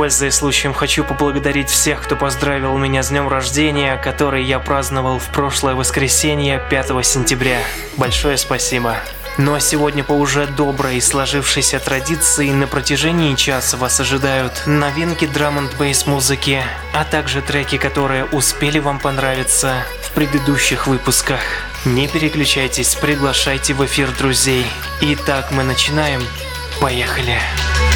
Пользуясь случаем, хочу поблагодарить всех, кто поздравил меня с днем рождения, который я праздновал в прошлое воскресенье 5 сентября. Большое спасибо. Ну а сегодня по уже доброй сложившейся традиции на протяжении часа вас ожидают новинки драм н музыки, а также треки, которые успели вам понравиться в предыдущих выпусках. Не переключайтесь, приглашайте в эфир друзей. Итак, мы начинаем. Поехали! Sweet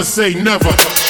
never say never.